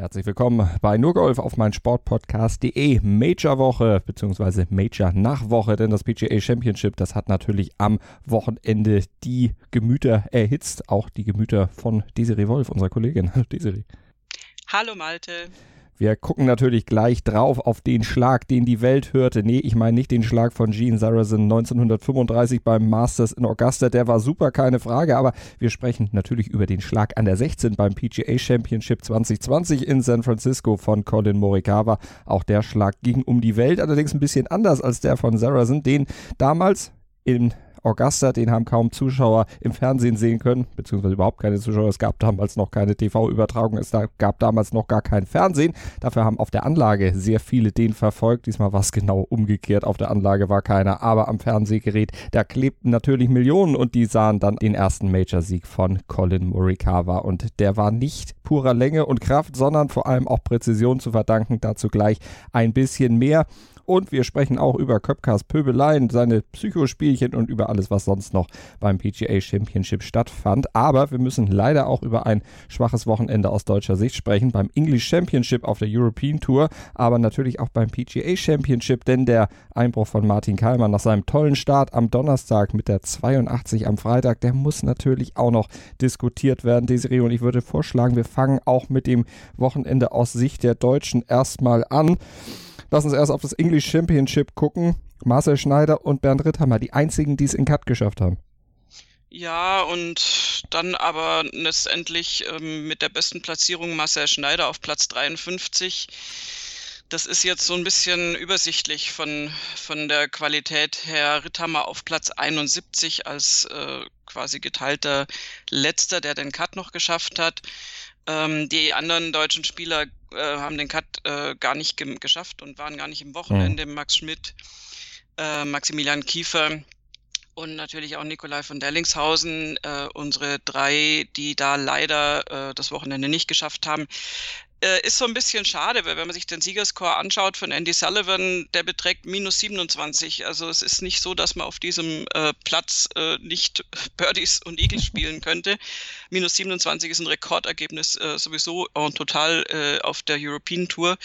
Herzlich willkommen bei Nurgolf auf mein Sportpodcast.de Major Woche bzw. Major Nachwoche, denn das PGA Championship, das hat natürlich am Wochenende die Gemüter erhitzt, auch die Gemüter von Desiree Wolf, unserer Kollegin. Desiree. Hallo Malte. Wir gucken natürlich gleich drauf auf den Schlag, den die Welt hörte. Nee, ich meine nicht den Schlag von Gene Sarazen 1935 beim Masters in Augusta. Der war super, keine Frage. Aber wir sprechen natürlich über den Schlag an der 16 beim PGA Championship 2020 in San Francisco von Colin Morikawa. Auch der Schlag ging um die Welt, allerdings ein bisschen anders als der von Sarazen, den damals in Augusta, den haben kaum Zuschauer im Fernsehen sehen können, beziehungsweise überhaupt keine Zuschauer. Es gab damals noch keine TV-Übertragung, es gab damals noch gar kein Fernsehen. Dafür haben auf der Anlage sehr viele den verfolgt. Diesmal war es genau umgekehrt. Auf der Anlage war keiner, aber am Fernsehgerät, da klebten natürlich Millionen und die sahen dann den ersten Major-Sieg von Colin Morikawa. Und der war nicht purer Länge und Kraft, sondern vor allem auch Präzision zu verdanken. Dazu gleich ein bisschen mehr. Und wir sprechen auch über Köpkers Pöbeleien, seine Psychospielchen und über alles, was sonst noch beim PGA Championship stattfand. Aber wir müssen leider auch über ein schwaches Wochenende aus deutscher Sicht sprechen. Beim English Championship auf der European Tour, aber natürlich auch beim PGA Championship, denn der Einbruch von Martin Kallmann nach seinem tollen Start am Donnerstag mit der 82 am Freitag, der muss natürlich auch noch diskutiert werden, Desiree. Und ich würde vorschlagen, wir fangen auch mit dem Wochenende aus Sicht der Deutschen erstmal an. Lass uns erst auf das English Championship gucken. Marcel Schneider und Bernd Ritthammer, die einzigen, die es in Cut geschafft haben. Ja, und dann aber letztendlich ähm, mit der besten Platzierung Marcel Schneider auf Platz 53. Das ist jetzt so ein bisschen übersichtlich von, von der Qualität her. Ritthammer auf Platz 71 als äh, quasi geteilter Letzter, der den Cut noch geschafft hat. Ähm, die anderen deutschen Spieler äh, haben den Cut äh, gar nicht ge geschafft und waren gar nicht im Wochenende. Mhm. Max Schmidt, äh, Maximilian Kiefer und natürlich auch Nikolai von Derlingshausen, äh, unsere drei, die da leider äh, das Wochenende nicht geschafft haben. Äh, ist so ein bisschen schade, weil wenn man sich den Siegerscore anschaut von Andy Sullivan, der beträgt minus 27. Also es ist nicht so, dass man auf diesem äh, Platz äh, nicht Birdies und Eagles spielen könnte. Minus 27 ist ein Rekordergebnis äh, sowieso und total äh, auf der European Tour.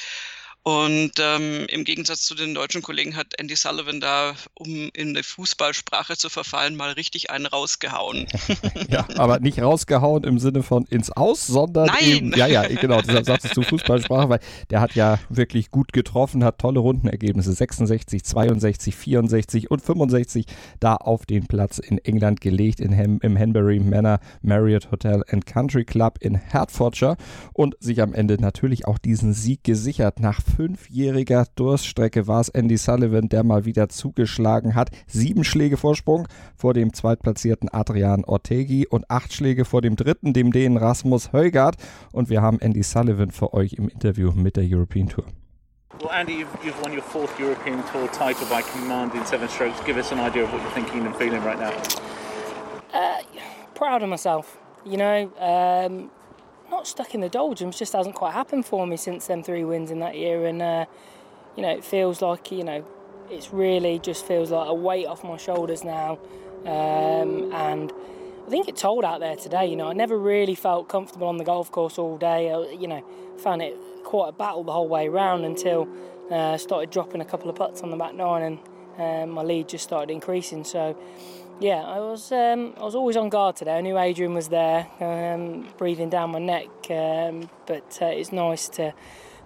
Und ähm, im Gegensatz zu den deutschen Kollegen hat Andy Sullivan da, um in der Fußballsprache zu verfallen, mal richtig einen rausgehauen. ja, aber nicht rausgehauen im Sinne von ins Aus, sondern Nein! Eben, ja, ja, genau, deshalb sagst du Fußballsprache, weil der hat ja wirklich gut getroffen, hat tolle Rundenergebnisse, 66, 62, 64 und 65 da auf den Platz in England gelegt, in Hem, im Hanbury Manor Marriott Hotel and Country Club in Hertfordshire und sich am Ende natürlich auch diesen Sieg gesichert nach fünfjähriger Durststrecke war es Andy Sullivan, der mal wieder zugeschlagen hat. Sieben Schläge Vorsprung vor dem zweitplatzierten Adrian Ortegi und acht Schläge vor dem dritten, dem Dänen Rasmus Højgaard. Und wir haben Andy Sullivan für euch im Interview mit der European Tour. Well, Andy, you've, you've won your fourth European Tour title by command in seven strokes. Give us an idea of what you're thinking and feeling right now. Uh, proud of myself. You know, um, not stuck in the doldrums, just hasn't quite happened for me since them three wins in that year. And, uh, you know, it feels like, you know, it's really just feels like a weight off my shoulders now. Um, and I think it told out there today, you know, I never really felt comfortable on the golf course all day. I, you know, found it quite a battle the whole way around until I uh, started dropping a couple of putts on the back nine and um, my lead just started increasing. So, yeah, I was um, I was always on guard today. I knew Adrian was there, um, breathing down my neck. Um, but uh, it's nice to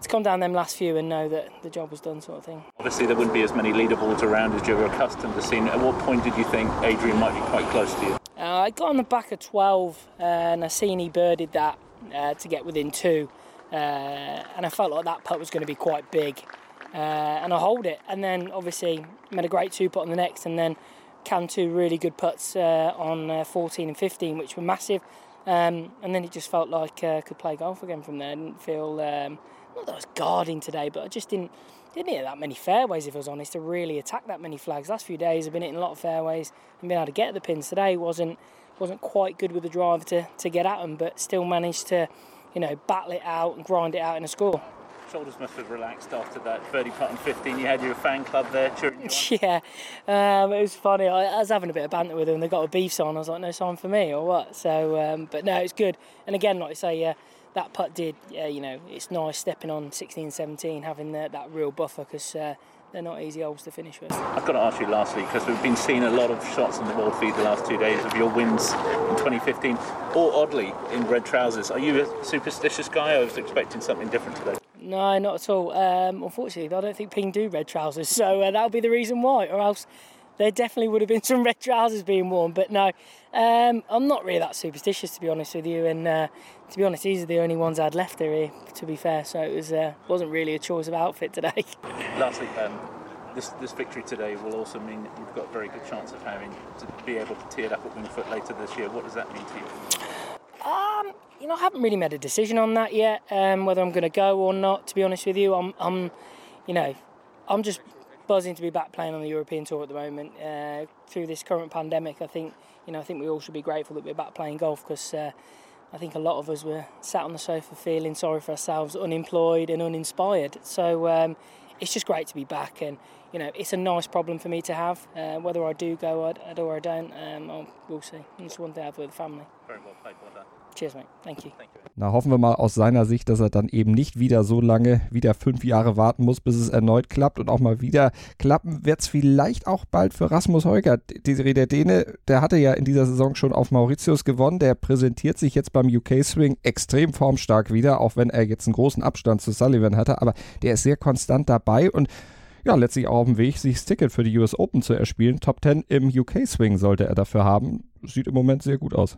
to come down them last few and know that the job was done, sort of thing. Obviously, there wouldn't be as many leaderboards around as you're accustomed to seeing. At what point did you think Adrian might be quite close to you? Uh, I got on the back of 12 uh, and I seen he birded that uh, to get within two, uh, and I felt like that putt was going to be quite big. Uh, and I hold it, and then obviously made a great two putt on the next, and then can two really good putts uh, on uh, 14 and 15, which were massive. Um, and then it just felt like uh, I could play golf again from there. I didn't feel um, not that I was guarding today, but I just didn't didn't hit that many fairways. If I was honest, to really attack that many flags. Last few days I've been hitting a lot of fairways and been able to get at the pins. Today wasn't wasn't quite good with the drive to, to get at them, but still managed to, you know, battle it out and grind it out in a score. Shoulders must have relaxed after that birdie putt on 15. You had your fan club there cheering. Yeah, um, it was funny. I, I, was having a bit of banter with them. They got a beef on. I was like, no sign for me or what? So, um, but no, it's good. And again, like I say, yeah, that putt did. Yeah, you know, it's nice stepping on 16, 17, having the, that real buffer because. Uh, they're not easy holes to finish with. I've got to ask you lastly because we've been seeing a lot of shots on the ball feed the last two days of your wins in 2015, all oddly in red trousers. Are you a superstitious guy? I was expecting something different today. No, not at all. Um, unfortunately, I don't think Ping do red trousers, so uh, that'll be the reason why, or else there definitely would have been some red trousers being worn. But no, um, I'm not really that superstitious to be honest with you. And uh, to be honest, these are the only ones I'd left here. To be fair, so it was uh, wasn't really a choice of outfit today. Lastly, um, this this victory today will also mean that you've got a very good chance of having to be able to tee it up at Wingfoot later this year. What does that mean to you? Um, you know, I haven't really made a decision on that yet. Um, whether I'm going to go or not. To be honest with you, I'm, I'm, you know, I'm just buzzing to be back playing on the European tour at the moment. Uh, through this current pandemic, I think you know I think we all should be grateful that we're back playing golf because uh, I think a lot of us were sat on the sofa feeling sorry for ourselves, unemployed and uninspired. So um, it's just great to be back, and you know it's a nice problem for me to have. Uh, whether I do go or I don't, um, we'll see. It's one thing I have with the family. Cheers, mate. Thank you. Na, hoffen wir mal aus seiner Sicht, dass er dann eben nicht wieder so lange, wieder fünf Jahre warten muss, bis es erneut klappt und auch mal wieder klappen wird es vielleicht auch bald für Rasmus Heugert. Desiree, der Däne, der hatte ja in dieser Saison schon auf Mauritius gewonnen. Der präsentiert sich jetzt beim UK Swing extrem formstark wieder, auch wenn er jetzt einen großen Abstand zu Sullivan hatte. Aber der ist sehr konstant dabei und ja, letztlich auch auf dem Weg, sich das Ticket für die US Open zu erspielen. Top 10 im UK Swing sollte er dafür haben. Sieht im Moment sehr gut aus.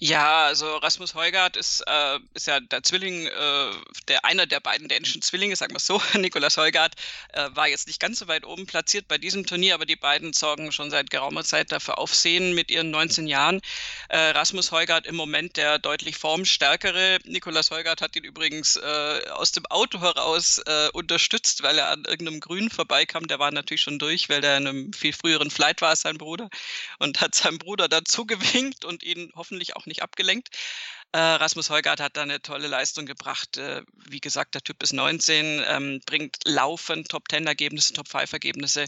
Ja, also Rasmus Heugart ist, äh, ist ja der Zwilling, äh, der einer der beiden dänischen Zwillinge, sagen wir es so. Nikolas Heugart äh, war jetzt nicht ganz so weit oben platziert bei diesem Turnier, aber die beiden sorgen schon seit geraumer Zeit dafür Aufsehen mit ihren 19 Jahren. Äh, Rasmus Heugart im Moment der deutlich formstärkere. Nikolas Heugart hat ihn übrigens äh, aus dem Auto heraus äh, unterstützt, weil er an irgendeinem Grün vorbeikam. Der war natürlich schon durch, weil der in einem viel früheren Flight war als sein Bruder und hat seinem Bruder dazu gewinkt und ihn hoffentlich auch nicht abgelenkt. Äh, Rasmus Heugart hat da eine tolle Leistung gebracht. Äh, wie gesagt, der Typ ist 19, ähm, bringt laufend Top-10-Ergebnisse, Top-5-Ergebnisse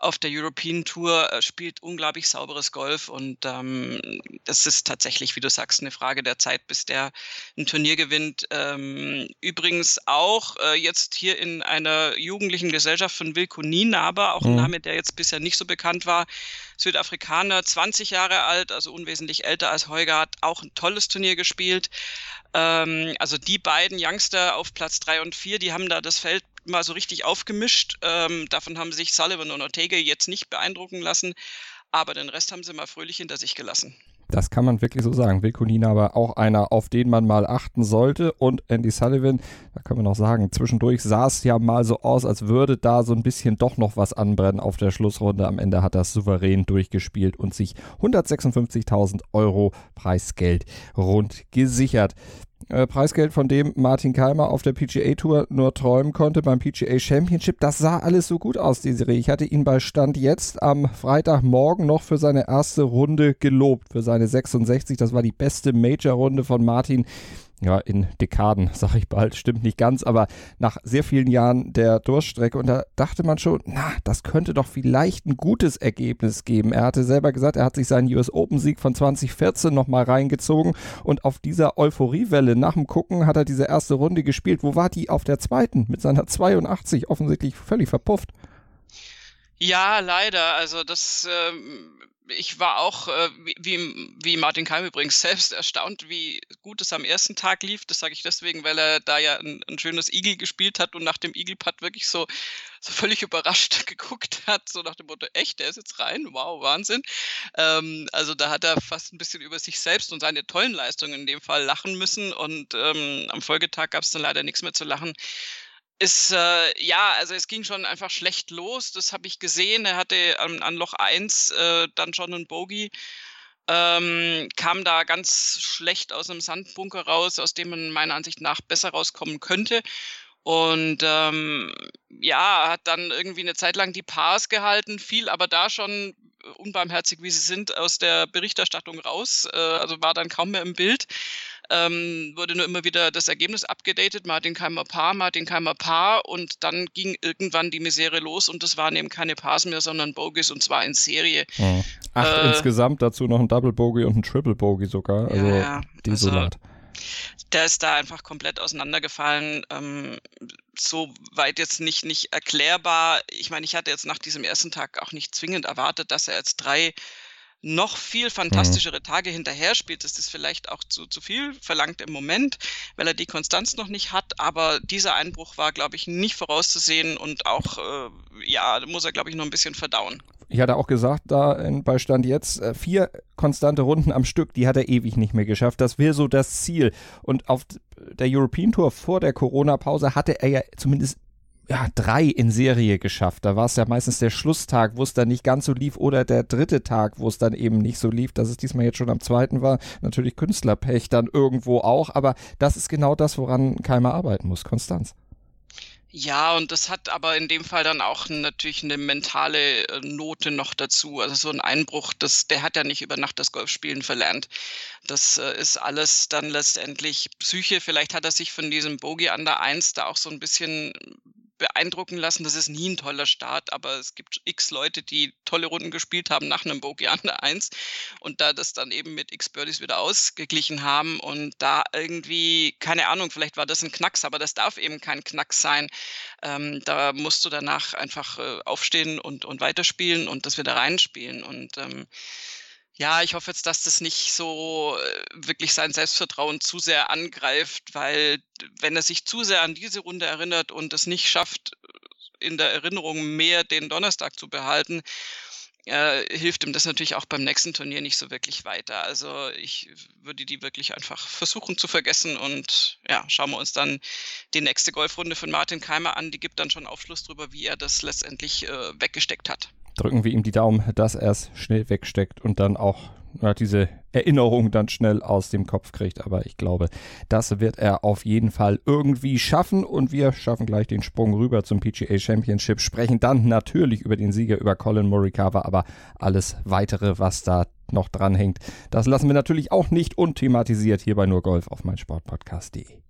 auf der European Tour, äh, spielt unglaublich sauberes Golf und ähm, das ist tatsächlich, wie du sagst, eine Frage der Zeit, bis der ein Turnier gewinnt. Ähm, übrigens auch äh, jetzt hier in einer jugendlichen Gesellschaft von Wilko Nienaber, auch ein mhm. Name, der jetzt bisher nicht so bekannt war. Südafrikaner, 20 Jahre alt, also unwesentlich älter als Heugart, auch ein tolles Turnier gespielt. Ähm, also die beiden Youngster auf Platz 3 und 4, die haben da das Feld mal so richtig aufgemischt. Ähm, davon haben sich Sullivan und Ortega jetzt nicht beeindrucken lassen, aber den Rest haben sie mal fröhlich hinter sich gelassen. Das kann man wirklich so sagen. Wilkonina aber auch einer, auf den man mal achten sollte. Und Andy Sullivan, da können wir noch sagen, zwischendurch sah es ja mal so aus, als würde da so ein bisschen doch noch was anbrennen auf der Schlussrunde. Am Ende hat er souverän durchgespielt und sich 156.000 Euro Preisgeld rund gesichert. Äh, Preisgeld, von dem Martin Keimer auf der PGA Tour nur träumen konnte beim PGA Championship. Das sah alles so gut aus, die Serie. Ich hatte ihn bei Stand jetzt am Freitagmorgen noch für seine erste Runde gelobt, für seine 66. Das war die beste Major-Runde von Martin ja, in Dekaden, sag ich bald, stimmt nicht ganz, aber nach sehr vielen Jahren der Durststrecke und da dachte man schon, na, das könnte doch vielleicht ein gutes Ergebnis geben. Er hatte selber gesagt, er hat sich seinen US Open Sieg von 2014 nochmal reingezogen und auf dieser Euphoriewelle nach dem Gucken hat er diese erste Runde gespielt. Wo war die auf der zweiten mit seiner 82 offensichtlich völlig verpufft? Ja, leider. Also das ähm, ich war auch, äh, wie, wie Martin Keim übrigens selbst, erstaunt, wie gut es am ersten Tag lief. Das sage ich deswegen, weil er da ja ein, ein schönes Igel gespielt hat und nach dem Igel-Putt wirklich so, so völlig überrascht geguckt hat, so nach dem Motto, echt, der ist jetzt rein, wow, Wahnsinn. Ähm, also da hat er fast ein bisschen über sich selbst und seine tollen Leistungen in dem Fall lachen müssen und ähm, am Folgetag gab es dann leider nichts mehr zu lachen ist, äh, ja, also es ging schon einfach schlecht los. Das habe ich gesehen. Er hatte an, an Loch 1 äh, dann schon einen Bogey. ähm, kam da ganz schlecht aus einem Sandbunker raus, aus dem man meiner Ansicht nach besser rauskommen könnte. Und ähm, ja, hat dann irgendwie eine Zeit lang die Pars gehalten, fiel aber da schon unbarmherzig wie sie sind, aus der Berichterstattung raus, äh, also war dann kaum mehr im Bild. Ähm, wurde nur immer wieder das Ergebnis abgedatet, Martin Keimer Paar, Martin Keimer Paar und dann ging irgendwann die Misere los und das waren eben keine Pars mehr, sondern Bogies und zwar in Serie. Mhm. Acht äh, insgesamt, dazu noch ein Double Bogey und ein Triple Bogey sogar, also ja, desolat. Also, der ist da einfach komplett auseinandergefallen. Ähm, so weit jetzt nicht, nicht erklärbar. Ich meine, ich hatte jetzt nach diesem ersten Tag auch nicht zwingend erwartet, dass er jetzt drei noch viel fantastischere Tage hinterher spielt. Das ist vielleicht auch zu, zu viel verlangt im Moment, weil er die Konstanz noch nicht hat. Aber dieser Einbruch war, glaube ich, nicht vorauszusehen und auch, äh, ja, muss er, glaube ich, noch ein bisschen verdauen ich hatte auch gesagt, da bei Stand jetzt, äh, vier konstante Runden am Stück, die hat er ewig nicht mehr geschafft. Das wäre so das Ziel. Und auf der European Tour vor der Corona-Pause hatte er ja zumindest ja, drei in Serie geschafft. Da war es ja meistens der Schlusstag, wo es dann nicht ganz so lief, oder der dritte Tag, wo es dann eben nicht so lief. Dass es diesmal jetzt schon am zweiten war, natürlich Künstlerpech dann irgendwo auch. Aber das ist genau das, woran Keimer arbeiten muss, Konstanz. Ja, und das hat aber in dem Fall dann auch natürlich eine mentale äh, Note noch dazu. Also so ein Einbruch, das, der hat ja nicht über Nacht das Golfspielen verlernt. Das äh, ist alles dann letztendlich Psyche. Vielleicht hat er sich von diesem Bogey an der Eins da auch so ein bisschen beeindrucken lassen. Das ist nie ein toller Start, aber es gibt x Leute, die tolle Runden gespielt haben nach einem Bogey an der 1 und da das dann eben mit x Birdies wieder ausgeglichen haben und da irgendwie, keine Ahnung, vielleicht war das ein Knacks, aber das darf eben kein Knacks sein. Ähm, da musst du danach einfach äh, aufstehen und, und weiterspielen und das wieder reinspielen und ähm, ja, ich hoffe jetzt, dass das nicht so äh, wirklich sein Selbstvertrauen zu sehr angreift, weil wenn er sich zu sehr an diese Runde erinnert und es nicht schafft, in der Erinnerung mehr den Donnerstag zu behalten, äh, hilft ihm das natürlich auch beim nächsten Turnier nicht so wirklich weiter. Also ich würde die wirklich einfach versuchen zu vergessen und ja, schauen wir uns dann die nächste Golfrunde von Martin Keimer an. Die gibt dann schon Aufschluss darüber, wie er das letztendlich äh, weggesteckt hat drücken wir ihm die Daumen, dass er es schnell wegsteckt und dann auch ja, diese Erinnerung dann schnell aus dem Kopf kriegt. Aber ich glaube, das wird er auf jeden Fall irgendwie schaffen. Und wir schaffen gleich den Sprung rüber zum PGA Championship, sprechen dann natürlich über den Sieger, über Colin Morikawa, aber alles weitere, was da noch dranhängt, das lassen wir natürlich auch nicht unthematisiert hier bei nur Golf auf meinsportpodcast.de.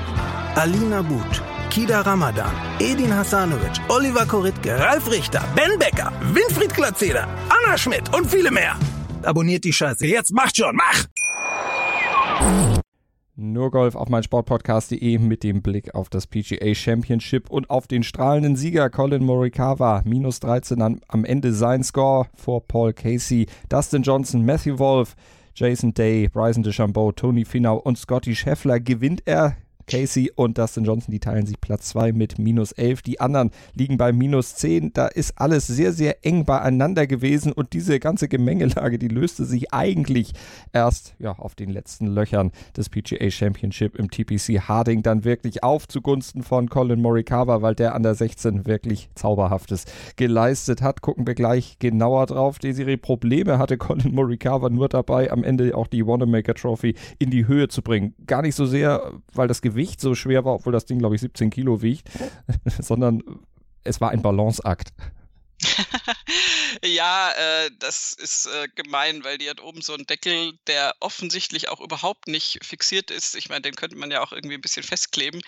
Alina But, Kida Ramadan, Edin Hasanovic, Oliver Koritke, Ralf Richter, Ben Becker, Winfried Glatzeder, Anna Schmidt und viele mehr. Abonniert die Scheiße. Jetzt macht schon, mach! Nur Golf auf mein Sportpodcast.de mit dem Blick auf das PGA Championship und auf den strahlenden Sieger Colin Morikawa. Minus 13 am, am Ende sein Score vor Paul Casey, Dustin Johnson, Matthew Wolf, Jason Day, Bryson DeChambeau, Tony Finau und Scotty Scheffler. Gewinnt er Casey und Dustin Johnson, die teilen sich Platz 2 mit minus 11. Die anderen liegen bei minus 10. Da ist alles sehr, sehr eng beieinander gewesen und diese ganze Gemengelage, die löste sich eigentlich erst ja, auf den letzten Löchern des PGA Championship im TPC Harding dann wirklich auf zugunsten von Colin Morikawa, weil der an der 16 wirklich Zauberhaftes geleistet hat. Gucken wir gleich genauer drauf. Desiree Probleme hatte Colin Morikawa nur dabei, am Ende auch die Wanamaker Trophy in die Höhe zu bringen. Gar nicht so sehr, weil das Gewicht Gewicht so schwer war, obwohl das Ding, glaube ich, 17 Kilo wiegt, sondern es war ein Balanceakt. Ja, äh, das ist äh, gemein, weil die hat oben so einen Deckel, der offensichtlich auch überhaupt nicht fixiert ist. Ich meine, den könnte man ja auch irgendwie ein bisschen festkleben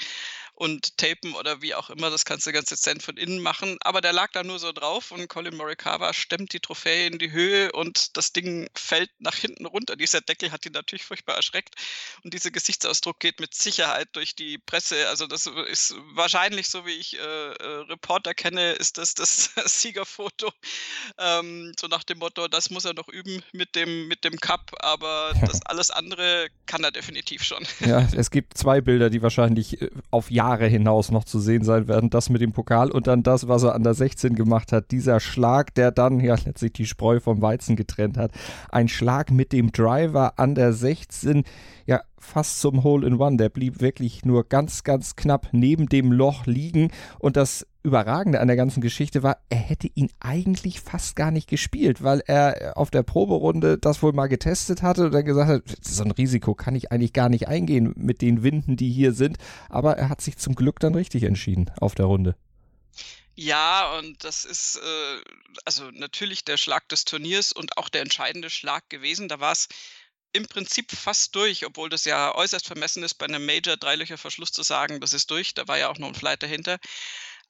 und tapen oder wie auch immer. Das kannst du ganz dezent von innen machen. Aber der lag da nur so drauf und Colin Morikawa stemmt die Trophäe in die Höhe und das Ding fällt nach hinten runter. Dieser Deckel hat ihn natürlich furchtbar erschreckt und dieser Gesichtsausdruck geht mit Sicherheit durch die Presse. Also das ist wahrscheinlich, so wie ich äh, äh, Reporter kenne, ist das das Siegerfoto. Ähm, so nach dem Motto, das muss er noch üben mit dem, mit dem Cup, aber das alles andere kann er definitiv schon. Ja, es gibt zwei Bilder, die wahrscheinlich äh, auf Jahre Jahre hinaus noch zu sehen sein werden. Das mit dem Pokal und dann das, was er an der 16 gemacht hat. Dieser Schlag, der dann ja letztlich die Spreu vom Weizen getrennt hat. Ein Schlag mit dem Driver an der 16, ja fast zum Hole in One. Der blieb wirklich nur ganz, ganz knapp neben dem Loch liegen und das Überragende an der ganzen Geschichte war, er hätte ihn eigentlich fast gar nicht gespielt, weil er auf der Proberunde das wohl mal getestet hatte und dann gesagt hat, so ein Risiko kann ich eigentlich gar nicht eingehen mit den Winden, die hier sind. Aber er hat sich zum Glück dann richtig entschieden auf der Runde. Ja, und das ist äh, also natürlich der Schlag des Turniers und auch der entscheidende Schlag gewesen. Da war es im Prinzip fast durch, obwohl das ja äußerst vermessen ist, bei einem Major Dreilöcher Verschluss zu sagen, das ist durch. Da war ja auch noch ein Flight dahinter.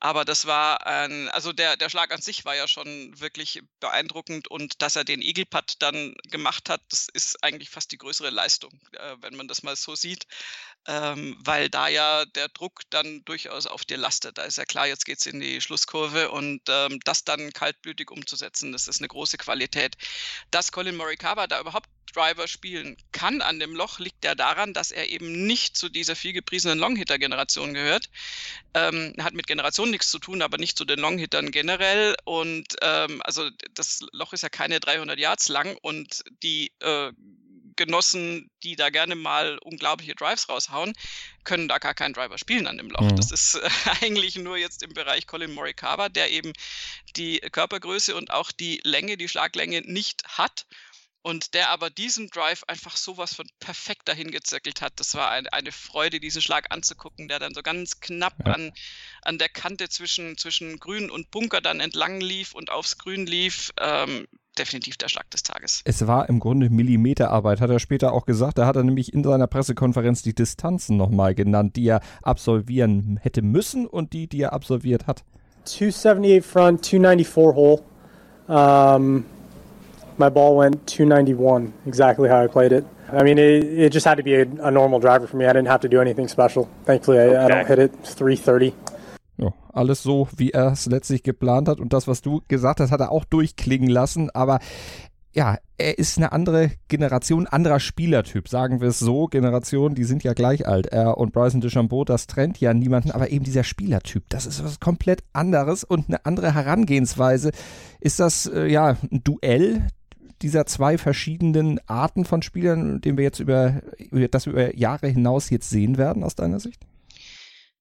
Aber das war ein, also der, der Schlag an sich war ja schon wirklich beeindruckend und dass er den Putt dann gemacht hat, das ist eigentlich fast die größere Leistung, äh, wenn man das mal so sieht, ähm, weil da ja der Druck dann durchaus auf dir lastet. Da ist ja klar, jetzt geht es in die Schlusskurve und ähm, das dann kaltblütig umzusetzen, das ist eine große Qualität. Dass Colin Morikawa da überhaupt Driver spielen kann an dem Loch, liegt ja daran, dass er eben nicht zu dieser viel gepriesenen Longhitter-Generation gehört. Ähm, hat mit Generation nichts zu tun, aber nicht zu den Longhittern generell. Und ähm, also das Loch ist ja keine 300 Yards lang und die äh, Genossen, die da gerne mal unglaubliche Drives raushauen, können da gar keinen Driver spielen an dem Loch. Mhm. Das ist äh, eigentlich nur jetzt im Bereich Colin Morikawa, der eben die Körpergröße und auch die Länge, die Schlaglänge nicht hat und der aber diesen Drive einfach sowas von perfekt dahin gezirkelt hat. Das war ein, eine Freude, diesen Schlag anzugucken, der dann so ganz knapp ja. an, an der Kante zwischen, zwischen Grün und Bunker dann entlang lief und aufs Grün lief. Ähm, definitiv der Schlag des Tages. Es war im Grunde Millimeterarbeit, hat er später auch gesagt. Da hat er nämlich in seiner Pressekonferenz die Distanzen nochmal genannt, die er absolvieren hätte müssen und die, die er absolviert hat. 278 front, 294 hole. Um my ball went 291, exactly how I played it. I mean, it, it just had to be a, a, normal driver for me. I didn't have to do anything special. Thankfully, I, okay. I don't hit it 330. Ja, alles so, wie er es letztlich geplant hat. Und das, was du gesagt hast, hat er auch durchklingen lassen. Aber ja, er ist eine andere Generation, anderer Spielertyp, sagen wir es so. Generation, die sind ja gleich alt. Er und Bryson DeChambeau, das trennt ja niemanden, aber eben dieser Spielertyp, das ist was komplett anderes und eine andere Herangehensweise. Ist das äh, ja ein Duell dieser zwei verschiedenen Arten von Spielern, den wir jetzt über, das wir über Jahre hinaus jetzt sehen werden, aus deiner Sicht?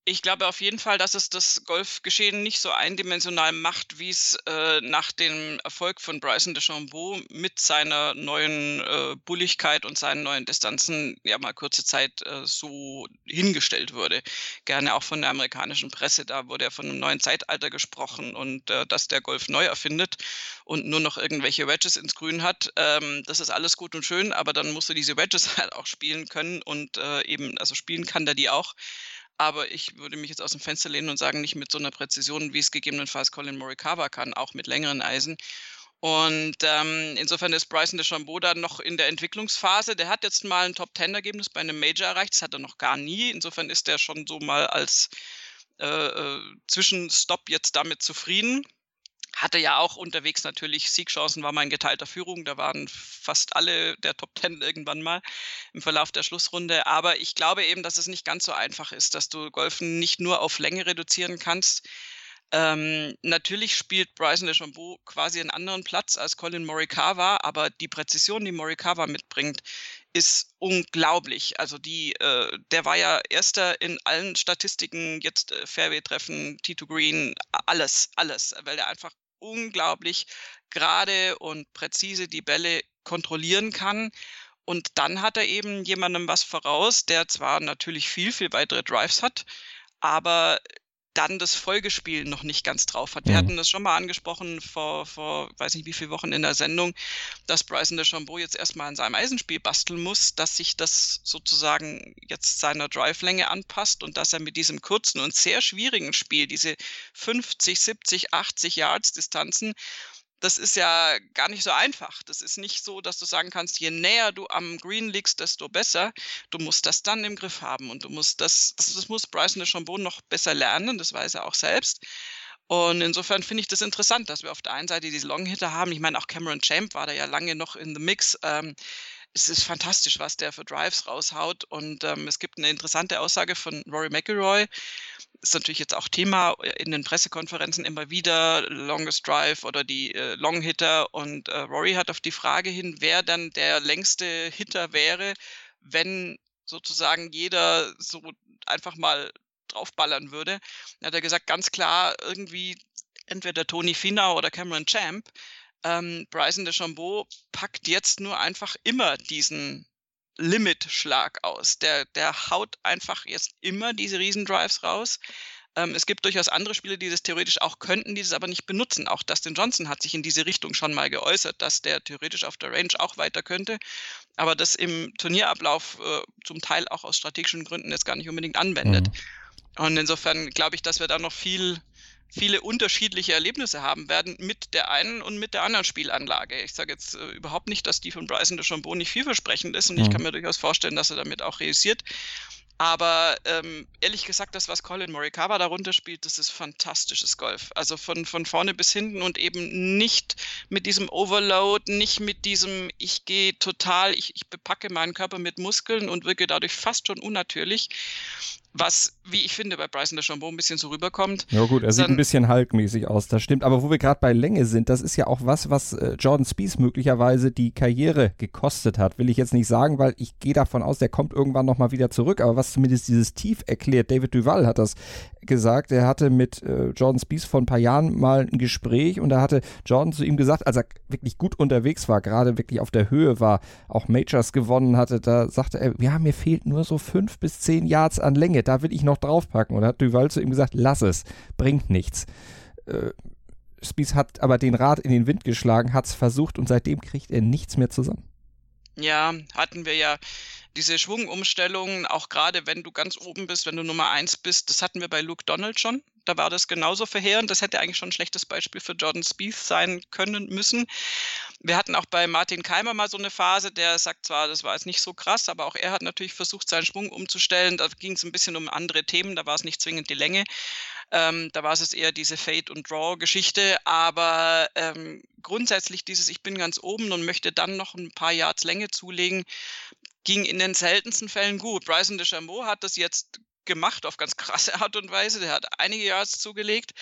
Ich glaube auf jeden Fall, dass es das Golfgeschehen nicht so eindimensional macht, wie es äh, nach dem Erfolg von Bryson DeChambeau mit seiner neuen äh, Bulligkeit und seinen neuen Distanzen ja mal kurze Zeit äh, so hingestellt wurde. Gerne auch von der amerikanischen Presse. Da wurde ja von einem neuen Zeitalter gesprochen und äh, dass der Golf neu erfindet und nur noch irgendwelche Wedges ins Grün hat. Ähm, das ist alles gut und schön, aber dann musst du diese Wedges halt auch spielen können und äh, eben, also spielen kann der die auch. Aber ich würde mich jetzt aus dem Fenster lehnen und sagen, nicht mit so einer Präzision, wie es gegebenenfalls Colin Morikawa kann, auch mit längeren Eisen. Und ähm, insofern ist Bryson DeChambeau da noch in der Entwicklungsphase. Der hat jetzt mal ein Top-10-Ergebnis bei einem Major erreicht. Das hat er noch gar nie. Insofern ist er schon so mal als äh, äh Zwischenstopp jetzt damit zufrieden hatte ja auch unterwegs natürlich Siegchancen, war mal in geteilter Führung. Da waren fast alle der Top Ten irgendwann mal im Verlauf der Schlussrunde. Aber ich glaube eben, dass es nicht ganz so einfach ist, dass du Golfen nicht nur auf Länge reduzieren kannst. Ähm, natürlich spielt Bryson DeChambeau quasi einen anderen Platz als Colin Morikawa, aber die Präzision, die Morikawa mitbringt, ist unglaublich. Also die, äh, der war ja erster in allen Statistiken, jetzt äh, Fairway-Treffen, T2 Green, alles, alles, weil er einfach unglaublich gerade und präzise die Bälle kontrollieren kann. Und dann hat er eben jemandem was voraus, der zwar natürlich viel, viel weitere Drives hat, aber dann das Folgespiel noch nicht ganz drauf hat. Wir mhm. hatten das schon mal angesprochen vor, vor, weiß nicht wie viele Wochen in der Sendung, dass Bryson DeChambeau jetzt erstmal an seinem Eisenspiel basteln muss, dass sich das sozusagen jetzt seiner Drive-Länge anpasst und dass er mit diesem kurzen und sehr schwierigen Spiel, diese 50, 70, 80 Yards Distanzen, das ist ja gar nicht so einfach. Das ist nicht so, dass du sagen kannst, je näher du am Green liegst, desto besser. Du musst das dann im Griff haben und du musst das, das, das muss Bryson DeChambeau noch besser lernen, das weiß er auch selbst. Und insofern finde ich das interessant, dass wir auf der einen Seite diese Longhitter haben. Ich meine, auch Cameron Champ war da ja lange noch in the Mix. Ähm, es ist fantastisch, was der für Drives raushaut. Und ähm, es gibt eine interessante Aussage von Rory McIlroy, ist natürlich jetzt auch Thema in den Pressekonferenzen immer wieder, Longest Drive oder die äh, Long Hitter. Und äh, Rory hat auf die Frage hin, wer dann der längste Hitter wäre, wenn sozusagen jeder so einfach mal draufballern würde. Dann hat er gesagt, ganz klar, irgendwie entweder Tony Finau oder Cameron Champ. Ähm, Bryson DeChambeau packt jetzt nur einfach immer diesen Limit-Schlag aus. Der, der haut einfach jetzt immer diese Riesendrives raus. Ähm, es gibt durchaus andere Spieler, die das theoretisch auch könnten, die das aber nicht benutzen. Auch Dustin Johnson hat sich in diese Richtung schon mal geäußert, dass der theoretisch auf der Range auch weiter könnte, aber das im Turnierablauf äh, zum Teil auch aus strategischen Gründen jetzt gar nicht unbedingt anwendet. Mhm. Und insofern glaube ich, dass wir da noch viel viele unterschiedliche Erlebnisse haben werden mit der einen und mit der anderen Spielanlage. Ich sage jetzt äh, überhaupt nicht, dass die von Bryson de Chambeau nicht vielversprechend ist und mhm. ich kann mir durchaus vorstellen, dass er damit auch realisiert. Aber ähm, ehrlich gesagt, das, was Colin Morikawa darunter spielt, das ist fantastisches Golf. Also von, von vorne bis hinten und eben nicht mit diesem Overload, nicht mit diesem, ich gehe total, ich, ich bepacke meinen Körper mit Muskeln und wirke dadurch fast schon unnatürlich, was, wie ich finde, bei Bryson DeChambeau ein bisschen so rüberkommt. Ja gut, er sieht ein bisschen halkmäßig aus, das stimmt. Aber wo wir gerade bei Länge sind, das ist ja auch was, was äh, Jordan Spieth möglicherweise die Karriere gekostet hat. Will ich jetzt nicht sagen, weil ich gehe davon aus, der kommt irgendwann nochmal wieder zurück. Aber was zumindest dieses Tief erklärt, David Duval hat das gesagt, er hatte mit äh, Jordan Spieth vor ein paar Jahren mal ein Gespräch und da hatte Jordan zu ihm gesagt, als er wirklich gut unterwegs war, gerade wirklich auf der Höhe war, auch Majors gewonnen hatte, da sagte er, ja, mir fehlt nur so fünf bis zehn Yards an Länge, da will ich noch draufpacken. Und hat Duval zu ihm gesagt, lass es, bringt nichts. Äh, Spieth hat aber den Rad in den Wind geschlagen, hat es versucht und seitdem kriegt er nichts mehr zusammen. Ja, hatten wir ja diese Schwungumstellungen, auch gerade wenn du ganz oben bist, wenn du Nummer eins bist, das hatten wir bei Luke Donald schon. Da war das genauso verheerend. Das hätte eigentlich schon ein schlechtes Beispiel für Jordan Spieth sein können müssen. Wir hatten auch bei Martin Keimer mal so eine Phase, der sagt zwar, das war jetzt nicht so krass, aber auch er hat natürlich versucht, seinen Schwung umzustellen. Da ging es ein bisschen um andere Themen, da war es nicht zwingend die Länge. Ähm, da war es eher diese Fade- und Draw-Geschichte. Aber ähm, grundsätzlich dieses, ich bin ganz oben und möchte dann noch ein paar Yards Länge zulegen, ging in den seltensten Fällen gut. Bryson DeChambeau hat das jetzt gemacht auf ganz krasse Art und Weise. Der hat einige Yards zugelegt.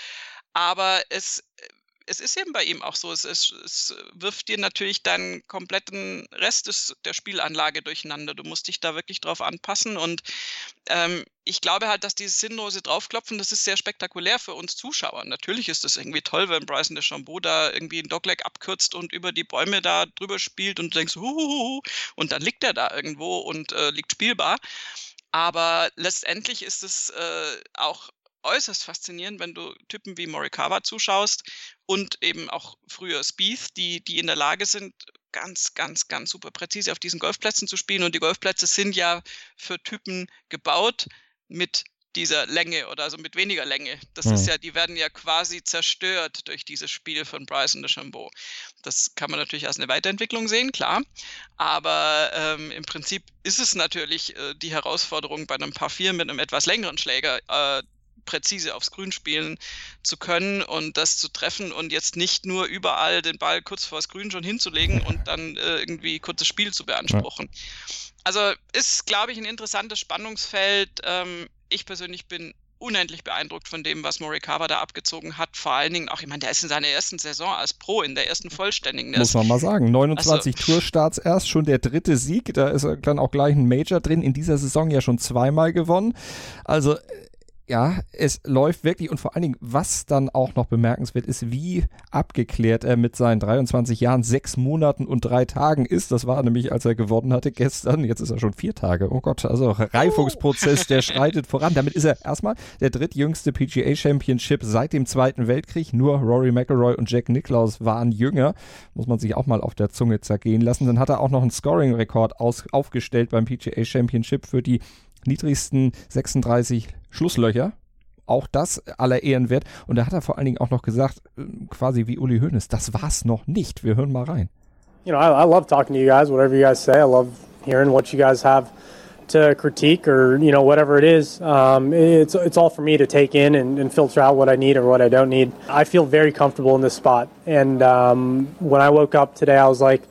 Aber es es ist eben bei ihm auch so, es, es, es wirft dir natürlich deinen kompletten Rest des, der Spielanlage durcheinander. Du musst dich da wirklich drauf anpassen und ähm, ich glaube halt, dass dieses sinnlose Draufklopfen, das ist sehr spektakulär für uns Zuschauer. Natürlich ist es irgendwie toll, wenn Bryson DeChambeau da irgendwie ein Dogleg abkürzt und über die Bäume da drüber spielt und du denkst, huhuhu, und dann liegt er da irgendwo und äh, liegt spielbar. Aber letztendlich ist es äh, auch äußerst faszinierend, wenn du Typen wie Morikawa zuschaust und eben auch früher Spieth, die, die in der Lage sind, ganz, ganz, ganz super präzise auf diesen Golfplätzen zu spielen. Und die Golfplätze sind ja für Typen gebaut mit dieser Länge oder also mit weniger Länge. Das hm. ist ja, die werden ja quasi zerstört durch dieses Spiel von Bryson DeChambeau. Das kann man natürlich als eine Weiterentwicklung sehen, klar. Aber ähm, im Prinzip ist es natürlich äh, die Herausforderung bei einem Paar 4 mit einem etwas längeren Schläger, äh, präzise aufs Grün spielen zu können und das zu treffen und jetzt nicht nur überall den Ball kurz vor das Grün schon hinzulegen und dann äh, irgendwie kurzes Spiel zu beanspruchen. Ja. Also ist, glaube ich, ein interessantes Spannungsfeld. Ähm, ich persönlich bin unendlich beeindruckt von dem, was Morikawa da abgezogen hat. Vor allen Dingen auch, ich meine, der ist in seiner ersten Saison als Pro, in der ersten vollständigen. Muss man mal sagen. 29 also, Tourstarts erst, schon der dritte Sieg. Da ist dann auch gleich ein Major drin. In dieser Saison ja schon zweimal gewonnen. Also ja, es läuft wirklich und vor allen Dingen, was dann auch noch bemerkenswert ist, wie abgeklärt er mit seinen 23 Jahren, sechs Monaten und drei Tagen ist. Das war nämlich, als er gewonnen hatte gestern. Jetzt ist er schon vier Tage. Oh Gott, also Reifungsprozess, der schreitet voran. Damit ist er erstmal der drittjüngste PGA Championship seit dem Zweiten Weltkrieg. Nur Rory McIlroy und Jack Nicklaus waren jünger. Muss man sich auch mal auf der Zunge zergehen lassen. Dann hat er auch noch einen Scoring-Rekord aufgestellt beim PGA Championship für die niedrigsten 36 Schlusslöcher. Auch das aller Ehren wert. Und da hat er vor allen Dingen auch noch gesagt, äh, quasi wie Uli Hoeneß, das war's noch nicht. Wir hören mal rein. You know, I, I love talking to you guys, whatever you guys say. I love hearing what you guys have to critique or you know whatever it is. Um, it's it's all for me to take in and, and, filter out what I need or what I don't need. I feel very comfortable in this spot, and um, when I woke up today, I was like,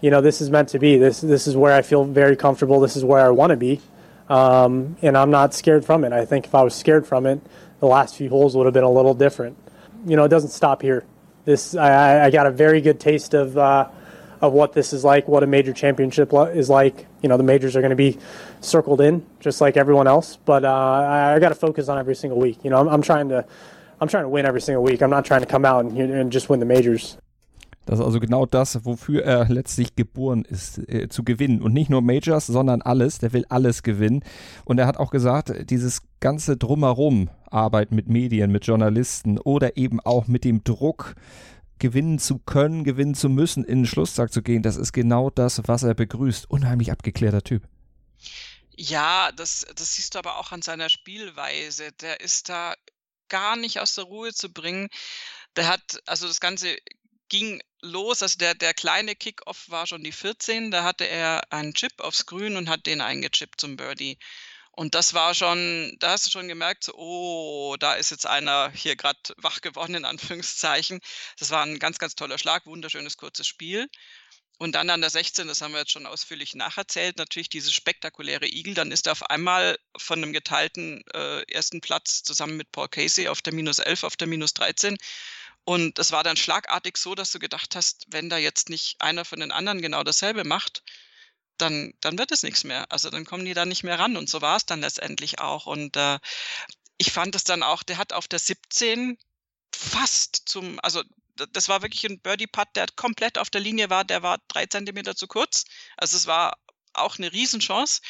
you know, this is meant to be. This this is where I feel very comfortable. This is where I want to be. Um, and I'm not scared from it. I think if I was scared from it, the last few holes would have been a little different. You know, it doesn't stop here. This I, I got a very good taste of uh, of what this is like, what a major championship is like. You know, the majors are going to be circled in just like everyone else, but uh, I, I got to focus on every single week. You know, I'm, I'm, trying to I'm trying to win every single week. I'm not trying to come out and, and just win the majors. Das ist also genau das, wofür er letztlich geboren ist, äh, zu gewinnen. Und nicht nur Majors, sondern alles. Der will alles gewinnen. Und er hat auch gesagt, dieses ganze Drumherum, Arbeit mit Medien, mit Journalisten oder eben auch mit dem Druck, gewinnen zu können, gewinnen zu müssen, in den Schlusstag zu gehen, das ist genau das, was er begrüßt. Unheimlich abgeklärter Typ. Ja, das, das siehst du aber auch an seiner Spielweise. Der ist da gar nicht aus der Ruhe zu bringen. Der hat, also das ganze ging los, also der, der kleine Kickoff war schon die 14, da hatte er einen Chip aufs Grün und hat den eingechippt zum Birdie. Und das war schon, da hast du schon gemerkt, so, oh, da ist jetzt einer hier gerade wach geworden, in Anführungszeichen. Das war ein ganz, ganz toller Schlag, wunderschönes kurzes Spiel. Und dann an der 16, das haben wir jetzt schon ausführlich nacherzählt, natürlich dieses spektakuläre Igel. Dann ist er auf einmal von einem geteilten äh, ersten Platz zusammen mit Paul Casey auf der minus 11, auf der minus 13 und es war dann schlagartig so, dass du gedacht hast, wenn da jetzt nicht einer von den anderen genau dasselbe macht, dann, dann wird es nichts mehr. Also dann kommen die da nicht mehr ran. Und so war es dann letztendlich auch. Und äh, ich fand es dann auch, der hat auf der 17 fast zum, also das war wirklich ein Birdie-Putt, der komplett auf der Linie war, der war drei Zentimeter zu kurz. Also es war auch eine Riesenchance.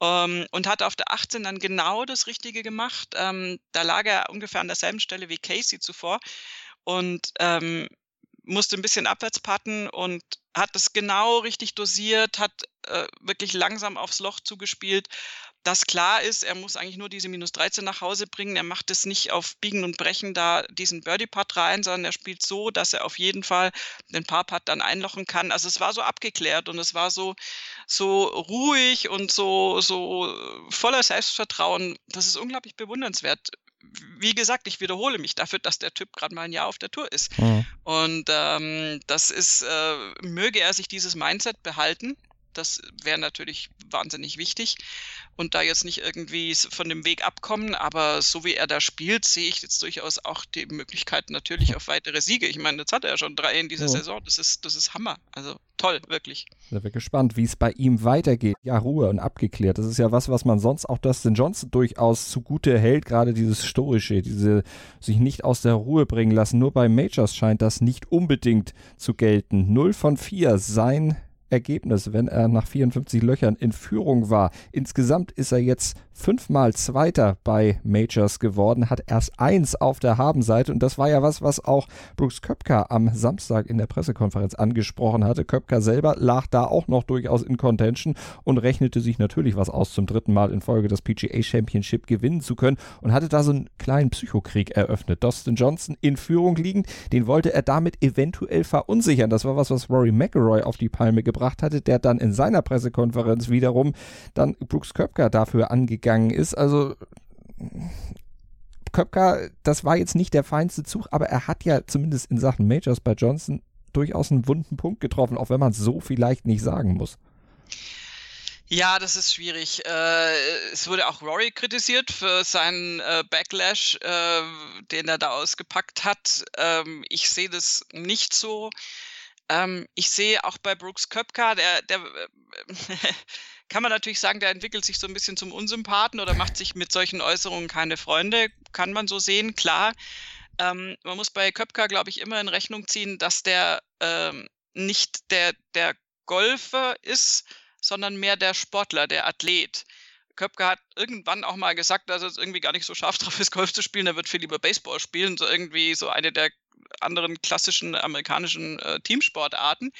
Ähm, und hat auf der 18 dann genau das Richtige gemacht. Ähm, da lag er ungefähr an derselben Stelle wie Casey zuvor und ähm, musste ein bisschen abwärts patten und hat es genau richtig dosiert, hat äh, wirklich langsam aufs Loch zugespielt. Dass klar ist, er muss eigentlich nur diese minus 13 nach Hause bringen. Er macht es nicht auf Biegen und Brechen da diesen Birdie-Putt rein, sondern er spielt so, dass er auf jeden Fall den Paar-Putt dann einlochen kann. Also es war so abgeklärt und es war so, so ruhig und so, so voller Selbstvertrauen. Das ist unglaublich bewundernswert wie gesagt, ich wiederhole mich dafür, dass der Typ gerade mal ein Jahr auf der Tour ist. Mhm. Und ähm, das ist, äh, möge er sich dieses Mindset behalten. Das wäre natürlich wahnsinnig wichtig und da jetzt nicht irgendwie von dem Weg abkommen, aber so wie er da spielt, sehe ich jetzt durchaus auch die Möglichkeit natürlich auf weitere Siege. Ich meine, jetzt hat er ja schon drei in dieser ja. Saison. Das ist, das ist Hammer. Also toll, wirklich. Da bin gespannt, wie es bei ihm weitergeht. Ja, Ruhe und abgeklärt. Das ist ja was, was man sonst auch Dustin Johnson durchaus zugute hält. Gerade dieses Stoische, diese sich nicht aus der Ruhe bringen lassen. Nur bei Majors scheint das nicht unbedingt zu gelten. 0 von 4, sein Ergebnis, wenn er nach 54 Löchern in Führung war. Insgesamt ist er jetzt fünfmal Zweiter bei Majors geworden, hat erst eins auf der Habenseite und das war ja was, was auch Brooks Köpker am Samstag in der Pressekonferenz angesprochen hatte. Köpker selber lag da auch noch durchaus in Contention und rechnete sich natürlich was aus, zum dritten Mal in Folge das PGA Championship gewinnen zu können und hatte da so einen kleinen Psychokrieg eröffnet. Dustin Johnson in Führung liegend, den wollte er damit eventuell verunsichern. Das war was, was Rory McIlroy auf die Palme gebracht hatte, der dann in seiner Pressekonferenz wiederum dann Brooks Köpker dafür angegeben gegangen ist. Also Köpker, das war jetzt nicht der feinste Zug, aber er hat ja zumindest in Sachen Majors bei Johnson durchaus einen wunden Punkt getroffen, auch wenn man es so vielleicht nicht sagen muss. Ja, das ist schwierig. Äh, es wurde auch Rory kritisiert für seinen äh, Backlash, äh, den er da ausgepackt hat. Ähm, ich sehe das nicht so. Ähm, ich sehe auch bei Brooks Köpka, der, der kann man natürlich sagen, der entwickelt sich so ein bisschen zum Unsympathen oder macht sich mit solchen Äußerungen keine Freunde. Kann man so sehen, klar. Ähm, man muss bei Köpker, glaube ich, immer in Rechnung ziehen, dass der ähm, nicht der, der Golfer ist, sondern mehr der Sportler, der Athlet. Köpke hat irgendwann auch mal gesagt, dass er irgendwie gar nicht so scharf drauf ist, Golf zu spielen. Er wird viel lieber Baseball spielen, so irgendwie so eine der anderen klassischen amerikanischen äh, Teamsportarten.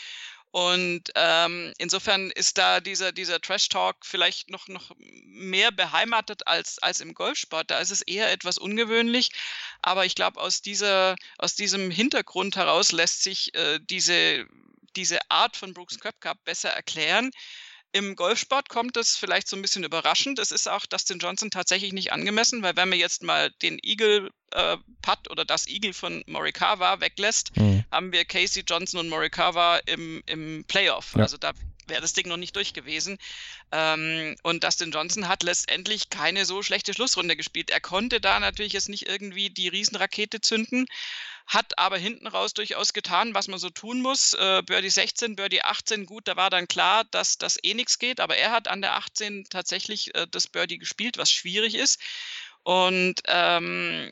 Und ähm, insofern ist da dieser, dieser Trash-Talk vielleicht noch, noch mehr beheimatet als, als im Golfsport. Da ist es eher etwas ungewöhnlich. Aber ich glaube, aus, aus diesem Hintergrund heraus lässt sich äh, diese, diese Art von Brooks Köpke besser erklären. Im Golfsport kommt es vielleicht so ein bisschen überraschend. Es ist auch Dustin Johnson tatsächlich nicht angemessen, weil wenn man jetzt mal den Eagle äh, Putt oder das Eagle von Morikawa weglässt, mhm. haben wir Casey Johnson und Morikawa im, im Playoff. Ja. Also da wäre das Ding noch nicht durch gewesen. Ähm, und Dustin Johnson hat letztendlich keine so schlechte Schlussrunde gespielt. Er konnte da natürlich jetzt nicht irgendwie die Riesenrakete zünden, hat aber hinten raus durchaus getan, was man so tun muss. Äh, Birdie 16, Birdie 18, gut, da war dann klar, dass das eh nichts geht, aber er hat an der 18 tatsächlich äh, das Birdie gespielt, was schwierig ist. Und ähm,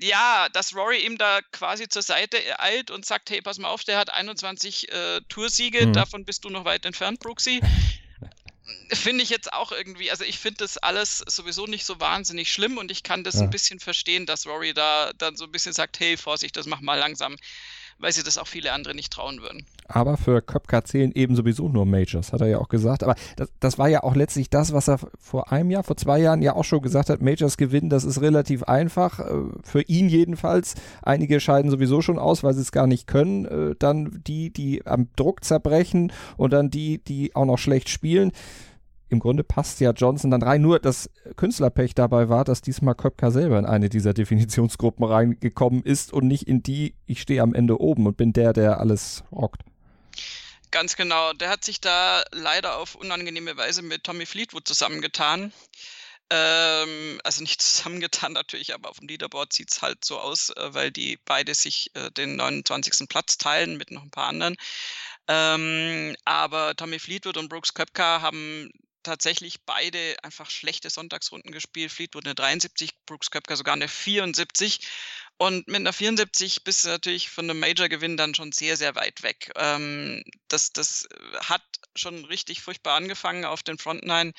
ja, dass Rory ihm da quasi zur Seite eilt und sagt, hey, pass mal auf, der hat 21 äh, Toursiege, mhm. davon bist du noch weit entfernt, Brooksy. Finde ich jetzt auch irgendwie, also ich finde das alles sowieso nicht so wahnsinnig schlimm und ich kann das ja. ein bisschen verstehen, dass Rory da dann so ein bisschen sagt, hey, Vorsicht, das mach mal langsam weil sie das auch viele andere nicht trauen würden. Aber für Köpka zählen eben sowieso nur Majors, hat er ja auch gesagt. Aber das, das, war ja auch letztlich das, was er vor einem Jahr, vor zwei Jahren ja auch schon gesagt hat. Majors gewinnen, das ist relativ einfach. Äh, für ihn jedenfalls. Einige scheiden sowieso schon aus, weil sie es gar nicht können. Äh, dann die, die am Druck zerbrechen und dann die, die auch noch schlecht spielen im Grunde passt ja Johnson dann rein. Nur das Künstlerpech dabei war, dass diesmal Köpker selber in eine dieser Definitionsgruppen reingekommen ist und nicht in die, ich stehe am Ende oben und bin der, der alles rockt. Ganz genau. Der hat sich da leider auf unangenehme Weise mit Tommy Fleetwood zusammengetan. Ähm, also nicht zusammengetan natürlich, aber auf dem Leaderboard sieht es halt so aus, äh, weil die beide sich äh, den 29. Platz teilen mit noch ein paar anderen. Ähm, aber Tommy Fleetwood und Brooks Köpka haben tatsächlich beide einfach schlechte Sonntagsrunden gespielt. Fleetwood eine 73, Brooks Köpker sogar eine 74. Und mit einer 74 bist du natürlich von einem Major-Gewinn dann schon sehr, sehr weit weg. Ähm, das, das hat schon richtig furchtbar angefangen auf den Front Nine.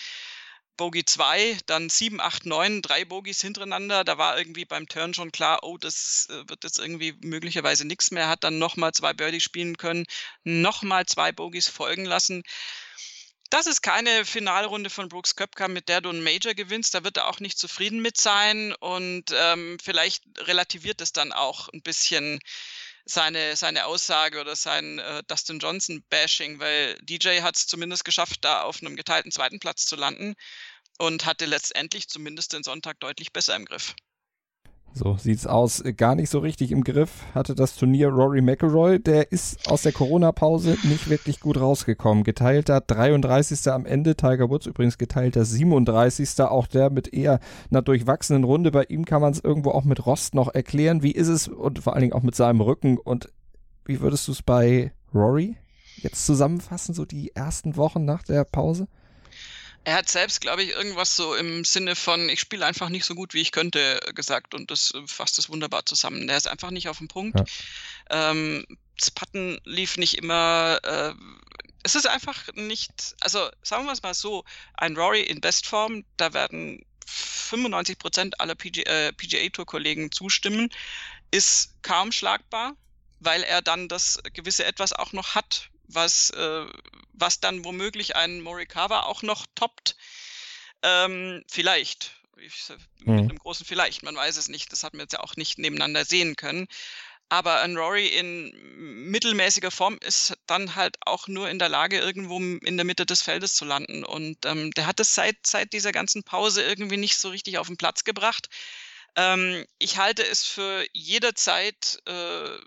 Bogey 2, dann 7, 8, 9, drei Bogies hintereinander. Da war irgendwie beim Turn schon klar, oh, das äh, wird jetzt irgendwie möglicherweise nichts mehr. Hat dann nochmal zwei Birdies spielen können, nochmal zwei Bogies folgen lassen. Das ist keine Finalrunde von Brooks Köpka, mit der du einen Major gewinnst. Da wird er auch nicht zufrieden mit sein. Und ähm, vielleicht relativiert es dann auch ein bisschen seine, seine Aussage oder sein äh, Dustin Johnson-Bashing, weil DJ hat es zumindest geschafft, da auf einem geteilten zweiten Platz zu landen und hatte letztendlich zumindest den Sonntag deutlich besser im Griff. So sieht's aus. Gar nicht so richtig im Griff hatte das Turnier Rory McIlroy. Der ist aus der Corona-Pause nicht wirklich gut rausgekommen. Geteilter 33. am Ende. Tiger Woods übrigens geteilter 37. Auch der mit eher einer durchwachsenen Runde. Bei ihm kann man es irgendwo auch mit Rost noch erklären. Wie ist es und vor allen Dingen auch mit seinem Rücken. Und wie würdest du es bei Rory jetzt zusammenfassen, so die ersten Wochen nach der Pause? Er hat selbst, glaube ich, irgendwas so im Sinne von, ich spiele einfach nicht so gut, wie ich könnte, gesagt. Und das äh, fasst es wunderbar zusammen. Der ist einfach nicht auf dem Punkt. Ja. Ähm, das Patten lief nicht immer. Äh, es ist einfach nicht, also sagen wir es mal so, ein Rory in Bestform, da werden 95 Prozent aller PGA, äh, PGA Tour Kollegen zustimmen, ist kaum schlagbar, weil er dann das gewisse Etwas auch noch hat, was, äh, was dann womöglich ein Morikawa auch noch toppt. Ähm, vielleicht. Ich, mit mhm. einem großen Vielleicht, man weiß es nicht. Das hat man jetzt ja auch nicht nebeneinander sehen können. Aber ein Rory in mittelmäßiger Form ist dann halt auch nur in der Lage, irgendwo in der Mitte des Feldes zu landen. Und ähm, der hat es seit, seit dieser ganzen Pause irgendwie nicht so richtig auf den Platz gebracht. Ähm, ich halte es für jederzeit äh,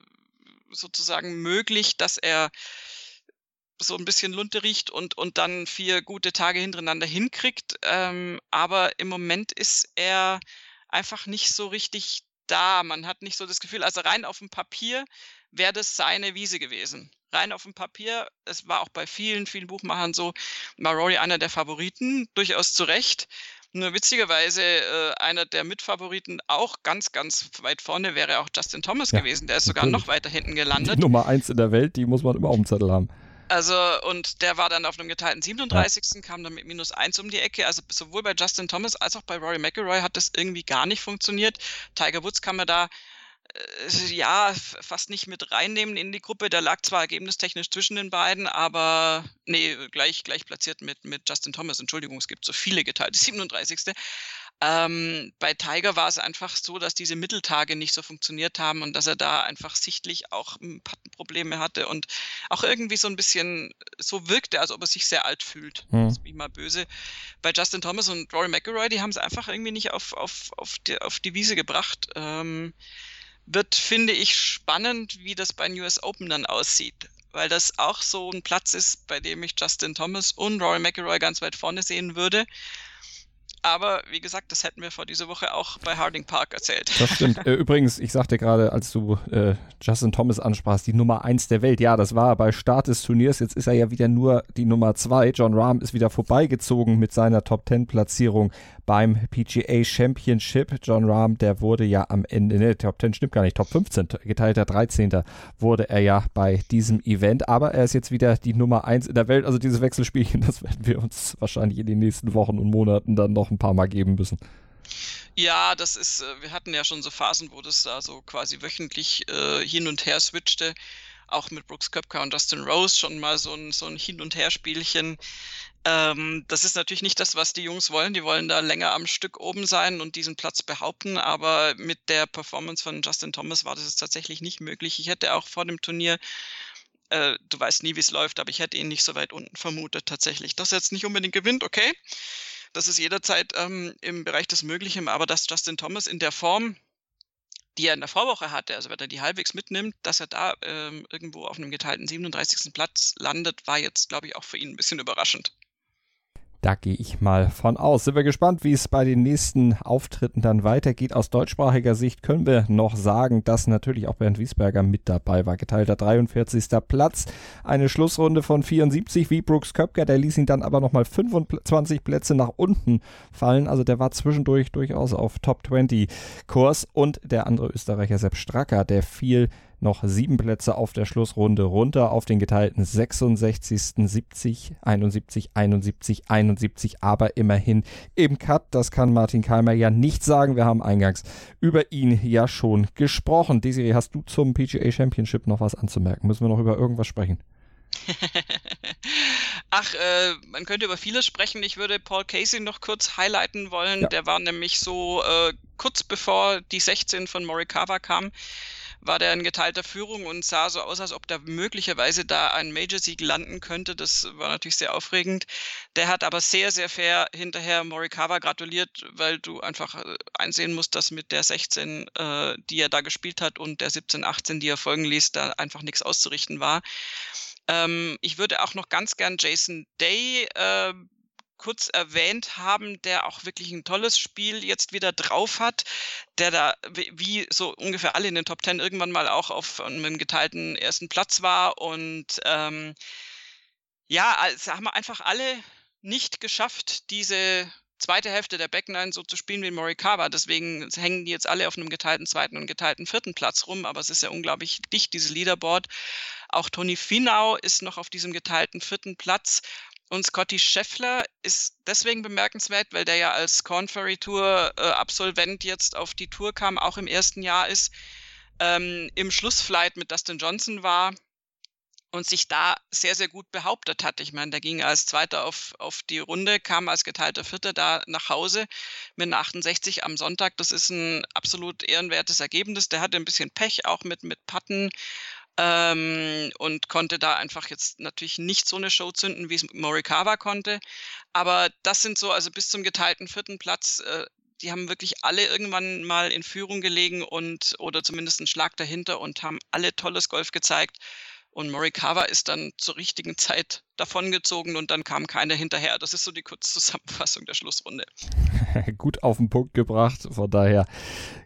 sozusagen möglich, dass er so ein bisschen Lunte riecht und, und dann vier gute Tage hintereinander hinkriegt. Ähm, aber im Moment ist er einfach nicht so richtig da. Man hat nicht so das Gefühl, also rein auf dem Papier wäre das seine Wiese gewesen. Rein auf dem Papier, es war auch bei vielen, vielen Buchmachern so, war Rory einer der Favoriten, durchaus zu Recht. Nur witzigerweise äh, einer der Mitfavoriten auch ganz, ganz weit vorne wäre auch Justin Thomas Ja, gewesen. Der ist sogar natürlich. noch weiter hinten Die gelandet. Nummer eins in der Welt, die muss man immer auf dem Zettel haben. Also, und der war dann auf einem geteilten 37. kam dann mit minus 1 um die Ecke. Also sowohl bei Justin Thomas als auch bei Rory McIlroy hat das irgendwie gar nicht funktioniert. Tiger Woods kann man da äh, ja fast nicht mit reinnehmen in die Gruppe. Der lag zwar ergebnistechnisch zwischen den beiden, aber nee, gleich, gleich platziert mit, mit Justin Thomas. Entschuldigung, es gibt so viele geteilte 37. Ähm, bei Tiger war es einfach so, dass diese Mitteltage nicht so funktioniert haben und dass er da einfach sichtlich auch hm, Pattenprobleme hatte und auch irgendwie so ein bisschen so wirkte, als ob er sich sehr alt fühlt. Hm. Das ist wie mal böse. Bei Justin Thomas und Rory McIlroy, die haben es einfach irgendwie nicht auf, auf, auf, die, auf die Wiese gebracht. Ähm, wird, finde ich, spannend, wie das bei den US Open dann aussieht. Weil das auch so ein Platz ist, bei dem ich Justin Thomas und Rory McIlroy ganz weit vorne sehen würde. Aber wie gesagt, das hätten wir vor dieser Woche auch bei Harding Park erzählt. Das stimmt. Äh, Übrigens, ich sagte gerade, als du äh, Justin Thomas ansprachst, die Nummer eins der Welt. Ja, das war bei Start des Turniers. Jetzt ist er ja wieder nur die Nummer zwei. John Rahm ist wieder vorbeigezogen mit seiner Top Ten Platzierung beim PGA Championship. John Rahm, der wurde ja am Ende, ne, Top Ten stimmt gar nicht, Top 15, geteilter 13. wurde er ja bei diesem Event. Aber er ist jetzt wieder die Nummer eins in der Welt. Also dieses Wechselspielchen, das werden wir uns wahrscheinlich in den nächsten Wochen und Monaten dann noch ein paar Mal geben müssen. Ja, das ist, äh, wir hatten ja schon so Phasen, wo das da so quasi wöchentlich äh, hin und her switchte. Auch mit Brooks Köpker und Justin Rose schon mal so ein, so ein Hin- und Her-Spielchen. Ähm, das ist natürlich nicht das, was die Jungs wollen. Die wollen da länger am Stück oben sein und diesen Platz behaupten. Aber mit der Performance von Justin Thomas war das tatsächlich nicht möglich. Ich hätte auch vor dem Turnier, äh, du weißt nie, wie es läuft, aber ich hätte ihn nicht so weit unten vermutet tatsächlich. Dass er jetzt nicht unbedingt gewinnt, okay. Das ist jederzeit ähm, im Bereich des Möglichen, aber dass Justin Thomas in der Form, die er in der Vorwoche hatte, also wenn er die halbwegs mitnimmt, dass er da ähm, irgendwo auf einem geteilten 37. Platz landet, war jetzt, glaube ich, auch für ihn ein bisschen überraschend. Da gehe ich mal von aus. Sind wir gespannt, wie es bei den nächsten Auftritten dann weitergeht. Aus deutschsprachiger Sicht können wir noch sagen, dass natürlich auch Bernd Wiesberger mit dabei war. Geteilter 43. Platz. Eine Schlussrunde von 74 wie Brooks Köpker. Der ließ ihn dann aber nochmal 25 Plätze nach unten fallen. Also der war zwischendurch durchaus auf Top 20 Kurs. Und der andere Österreicher Sepp Stracker, der fiel noch sieben Plätze auf der Schlussrunde runter auf den geteilten 66., 70, 71, 71, 71, aber immerhin im Cut. Das kann Martin Keimer ja nicht sagen. Wir haben eingangs über ihn ja schon gesprochen. Desiree, hast du zum PGA Championship noch was anzumerken? Müssen wir noch über irgendwas sprechen? Ach, äh, man könnte über vieles sprechen. Ich würde Paul Casey noch kurz highlighten wollen. Ja. Der war nämlich so äh, kurz bevor die 16 von Morikawa kam, war der in geteilter Führung und sah so aus, als ob der möglicherweise da ein Major-Sieg landen könnte. Das war natürlich sehr aufregend. Der hat aber sehr, sehr fair hinterher Morikawa gratuliert, weil du einfach äh, einsehen musst, dass mit der 16, äh, die er da gespielt hat und der 17, 18, die er folgen ließ, da einfach nichts auszurichten war. Ähm, ich würde auch noch ganz gern Jason Day äh, kurz erwähnt haben, der auch wirklich ein tolles Spiel jetzt wieder drauf hat, der da wie, so ungefähr alle in den Top Ten irgendwann mal auch auf einem geteilten ersten Platz war und ähm, ja, also haben wir einfach alle nicht geschafft, diese zweite Hälfte der Back Nine so zu spielen wie Morikawa. Deswegen hängen die jetzt alle auf einem geteilten zweiten und geteilten vierten Platz rum, aber es ist ja unglaublich dicht, dieses Leaderboard. Auch Toni Finau ist noch auf diesem geteilten vierten Platz. Und Scotty Scheffler ist deswegen bemerkenswert, weil der ja als Corn Ferry Tour äh, Absolvent jetzt auf die Tour kam, auch im ersten Jahr ist, ähm, im Schlussflight mit Dustin Johnson war und sich da sehr, sehr gut behauptet hat. Ich meine, der ging als Zweiter auf, auf die Runde, kam als geteilter Vierter da nach Hause mit einer 68 am Sonntag. Das ist ein absolut ehrenwertes Ergebnis. Der hatte ein bisschen Pech auch mit, mit Patten ähm, und konnte da einfach jetzt natürlich nicht so eine Show zünden, wie es Morikawa konnte. Aber das sind so, also bis zum geteilten vierten Platz, äh, die haben wirklich alle irgendwann mal in Führung gelegen und oder zumindest einen Schlag dahinter und haben alle tolles Golf gezeigt. Und Morikawa ist dann zur richtigen Zeit davongezogen und dann kam keiner hinterher. Das ist so die Kurzzusammenfassung der Schlussrunde. Gut auf den Punkt gebracht. Von daher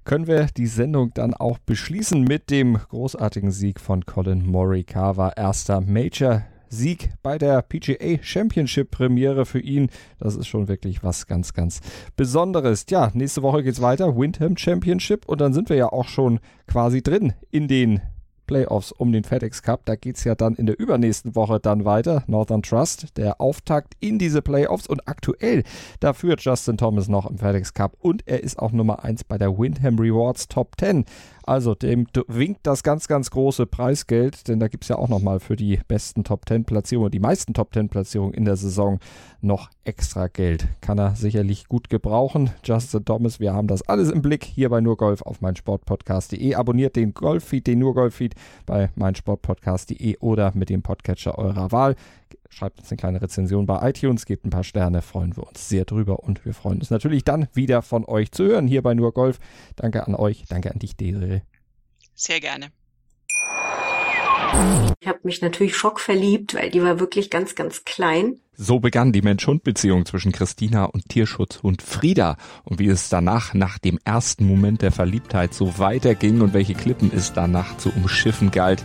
können wir die Sendung dann auch beschließen mit dem großartigen Sieg von Colin Morikawa. Erster Major Sieg bei der PGA Championship Premiere für ihn. Das ist schon wirklich was ganz, ganz Besonderes. Ja, nächste Woche geht's weiter. Windham Championship und dann sind wir ja auch schon quasi drin in den Playoffs um den FedEx Cup. Da geht es ja dann in der übernächsten Woche dann weiter. Northern Trust, der Auftakt in diese Playoffs und aktuell, da führt Justin Thomas noch im FedEx Cup und er ist auch Nummer 1 bei der Windham Rewards Top 10. Also dem winkt das ganz, ganz große Preisgeld, denn da gibt es ja auch nochmal für die besten Top 10 Platzierungen, die meisten Top 10 Platzierungen in der Saison noch extra Geld. Kann er sicherlich gut gebrauchen. Justin Thomas, wir haben das alles im Blick hier bei Nurgolf auf meinsportpodcast.de. Abonniert den Golffeed, den Nurgolf-Feed bei meinsportpodcast.de oder mit dem Podcatcher eurer Wahl. Schreibt uns eine kleine Rezension bei iTunes, gebt ein paar Sterne, freuen wir uns sehr drüber und wir freuen uns natürlich dann wieder von euch zu hören hier bei Nur Golf. Danke an euch, danke an dich, Desiree. Sehr gerne. Ich habe mich natürlich schockverliebt, weil die war wirklich ganz, ganz klein. So begann die Mensch-Hund-Beziehung zwischen Christina und Tierschutzhund Frieda. Und wie es danach, nach dem ersten Moment der Verliebtheit, so weiterging und welche Klippen es danach zu umschiffen galt,